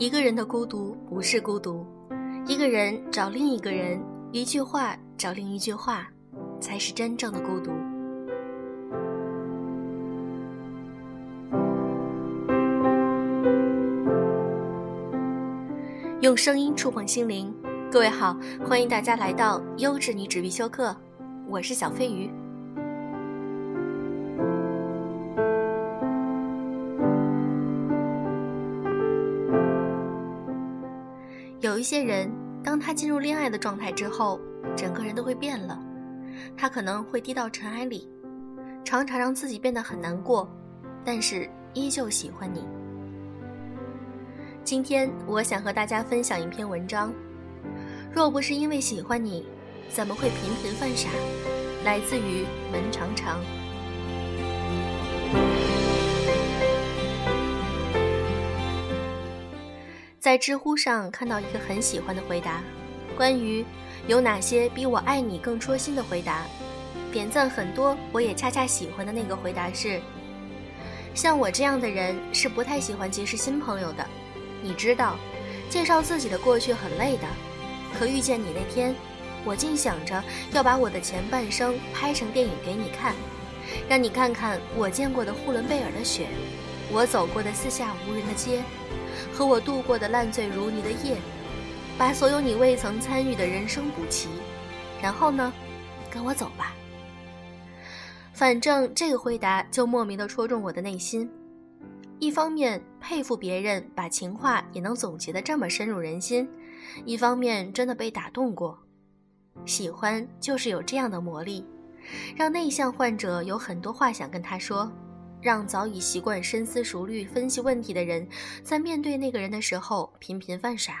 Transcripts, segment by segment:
一个人的孤独不是孤独，一个人找另一个人，一句话找另一句话，才是真正的孤独。用声音触碰心灵，各位好，欢迎大家来到优质女纸必修课，我是小飞鱼。一些人，当他进入恋爱的状态之后，整个人都会变了。他可能会低到尘埃里，常常让自己变得很难过，但是依旧喜欢你。今天我想和大家分享一篇文章：若不是因为喜欢你，怎么会频频犯傻？来自于门长长。在知乎上看到一个很喜欢的回答，关于有哪些比我爱你更戳心的回答，点赞很多。我也恰恰喜欢的那个回答是：像我这样的人是不太喜欢结识新朋友的。你知道，介绍自己的过去很累的。可遇见你那天，我竟想着要把我的前半生拍成电影给你看，让你看看我见过的呼伦贝尔的雪，我走过的四下无人的街。和我度过的烂醉如泥的夜，把所有你未曾参与的人生补齐，然后呢，跟我走吧。反正这个回答就莫名的戳中我的内心。一方面佩服别人把情话也能总结的这么深入人心，一方面真的被打动过。喜欢就是有这样的魔力，让内向患者有很多话想跟他说。让早已习惯深思熟虑分析问题的人，在面对那个人的时候频频犯傻；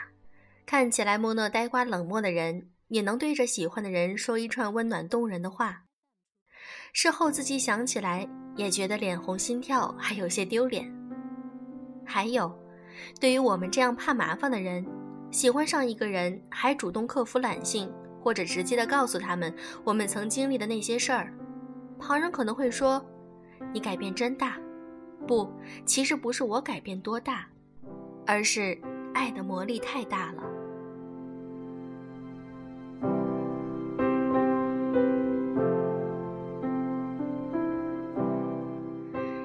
看起来木讷呆瓜冷漠的人，也能对着喜欢的人说一串温暖动人的话。事后自己想起来，也觉得脸红心跳，还有些丢脸。还有，对于我们这样怕麻烦的人，喜欢上一个人还主动克服懒性，或者直接的告诉他们我们曾经历的那些事儿，旁人可能会说。你改变真大，不，其实不是我改变多大，而是爱的魔力太大了。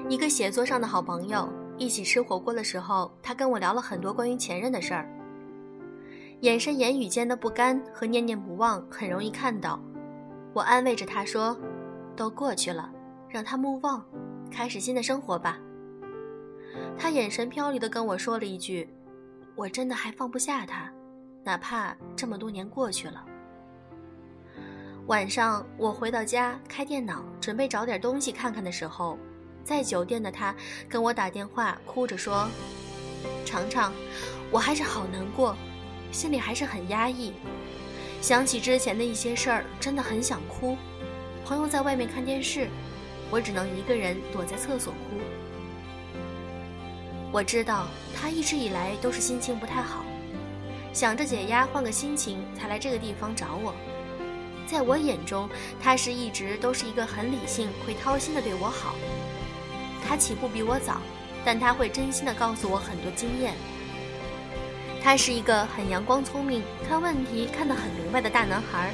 一个写作上的好朋友，一起吃火锅的时候，他跟我聊了很多关于前任的事儿。眼神言语间的不甘和念念不忘很容易看到。我安慰着他说：“都过去了。”让他莫忘，开始新的生活吧。他眼神飘离的跟我说了一句：“我真的还放不下他，哪怕这么多年过去了。”晚上我回到家开电脑，准备找点东西看看的时候，在酒店的他跟我打电话，哭着说：“常常，我还是好难过，心里还是很压抑，想起之前的一些事儿，真的很想哭。朋友在外面看电视。”我只能一个人躲在厕所哭。我知道他一直以来都是心情不太好，想着解压换个心情才来这个地方找我。在我眼中，他是一直都是一个很理性、会掏心的对我好。他起步比我早，但他会真心的告诉我很多经验。他是一个很阳光、聪明，看问题看得很明白的大男孩。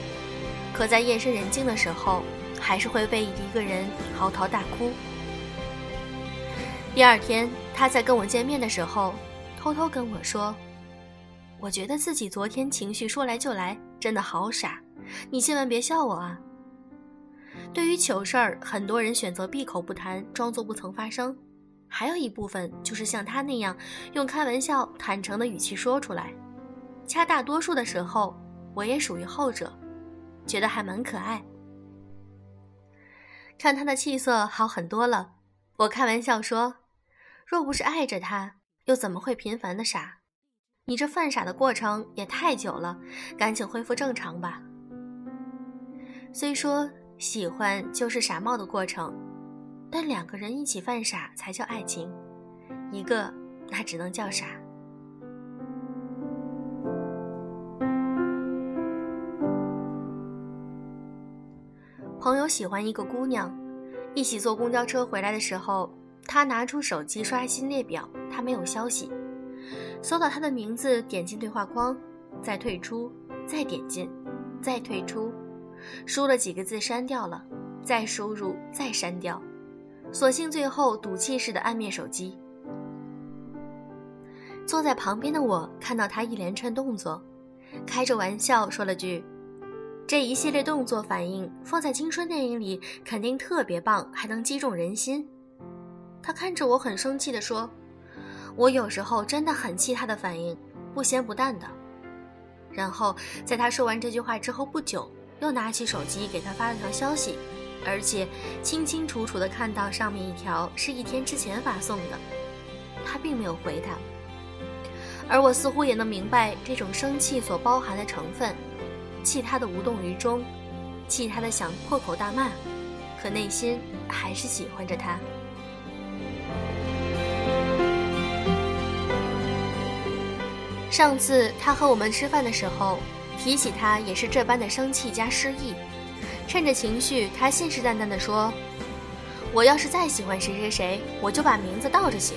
可在夜深人静的时候。还是会被一个人嚎啕大哭。第二天，他在跟我见面的时候，偷偷跟我说：“我觉得自己昨天情绪说来就来，真的好傻，你千万别笑我啊。”对于糗事儿，很多人选择闭口不谈，装作不曾发生；还有一部分就是像他那样，用开玩笑、坦诚的语气说出来。恰大多数的时候，我也属于后者，觉得还蛮可爱。看他的气色好很多了，我开玩笑说：“若不是爱着他，又怎么会频繁的傻？你这犯傻的过程也太久了，赶紧恢复正常吧。”虽说喜欢就是傻冒的过程，但两个人一起犯傻才叫爱情，一个那只能叫傻。朋友喜欢一个姑娘，一起坐公交车回来的时候，他拿出手机刷新列表，他没有消息。搜到她的名字，点进对话框，再退出，再点进，再退出，输了几个字删掉了，再输入，再删掉，索性最后赌气似的按灭手机。坐在旁边的我看到他一连串动作，开着玩笑说了句：“这一系列动作反应放在青春电影里肯定特别棒，还能击中人心。”他看着我很生气地说：“我有时候真的很气他的反应，不咸不淡的。”然后在他说完这句话之后不久，又拿起手机给他发了条消息，而且清清楚楚地看到上面一条是一天之前发送的。他并没有回他。而我似乎也能明白这种生气所包含的成分，气他的无动于衷，气他的想破口大骂，可内心还是喜欢着他。上次他和我们吃饭的时候，提起他也是这般的生气加失意，趁着情绪，他信誓旦旦地说：“我要是再喜欢谁谁谁，我就把名字倒着写。”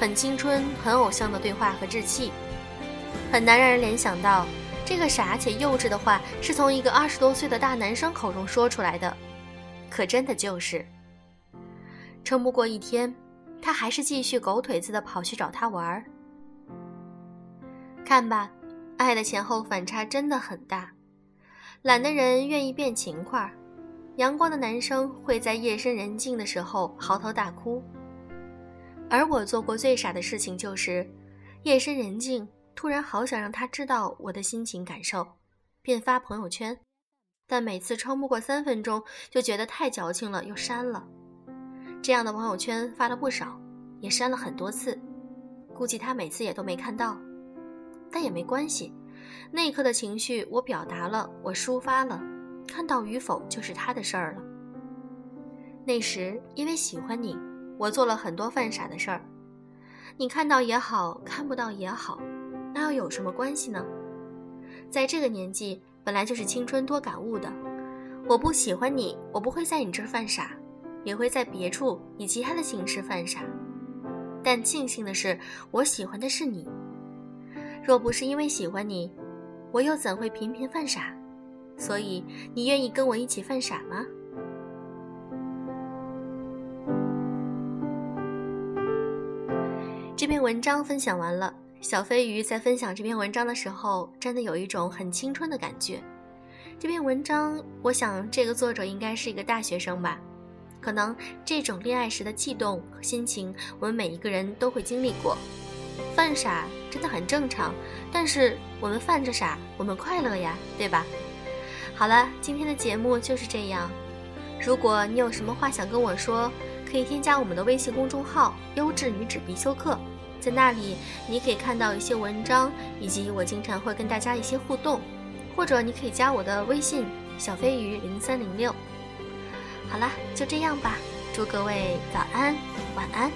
很青春、很偶像的对话和志气，很难让人联想到这个傻且幼稚的话是从一个二十多岁的大男生口中说出来的。可真的就是，撑不过一天，他还是继续狗腿子的跑去找他玩儿。看吧，爱的前后反差真的很大。懒的人愿意变勤快，阳光的男生会在夜深人静的时候嚎啕大哭。而我做过最傻的事情就是，夜深人静，突然好想让他知道我的心情感受，便发朋友圈，但每次撑不过三分钟，就觉得太矫情了，又删了。这样的朋友圈发了不少，也删了很多次，估计他每次也都没看到，但也没关系，那一刻的情绪我表达了，我抒发了，看到与否就是他的事儿了。那时因为喜欢你。我做了很多犯傻的事儿，你看到也好看不到也好，那又有什么关系呢？在这个年纪，本来就是青春多感悟的。我不喜欢你，我不会在你这儿犯傻，也会在别处以其他的形式犯傻。但庆幸的是，我喜欢的是你。若不是因为喜欢你，我又怎会频频犯傻？所以，你愿意跟我一起犯傻吗？这篇文章分享完了，小飞鱼在分享这篇文章的时候，真的有一种很青春的感觉。这篇文章，我想这个作者应该是一个大学生吧。可能这种恋爱时的悸动和心情，我们每一个人都会经历过。犯傻真的很正常，但是我们犯着傻，我们快乐呀，对吧？好了，今天的节目就是这样。如果你有什么话想跟我说，可以添加我们的微信公众号“优质女纸必修课”。在那里，你可以看到一些文章，以及我经常会跟大家一些互动，或者你可以加我的微信小飞鱼零三零六。好了，就这样吧，祝各位早安，晚安。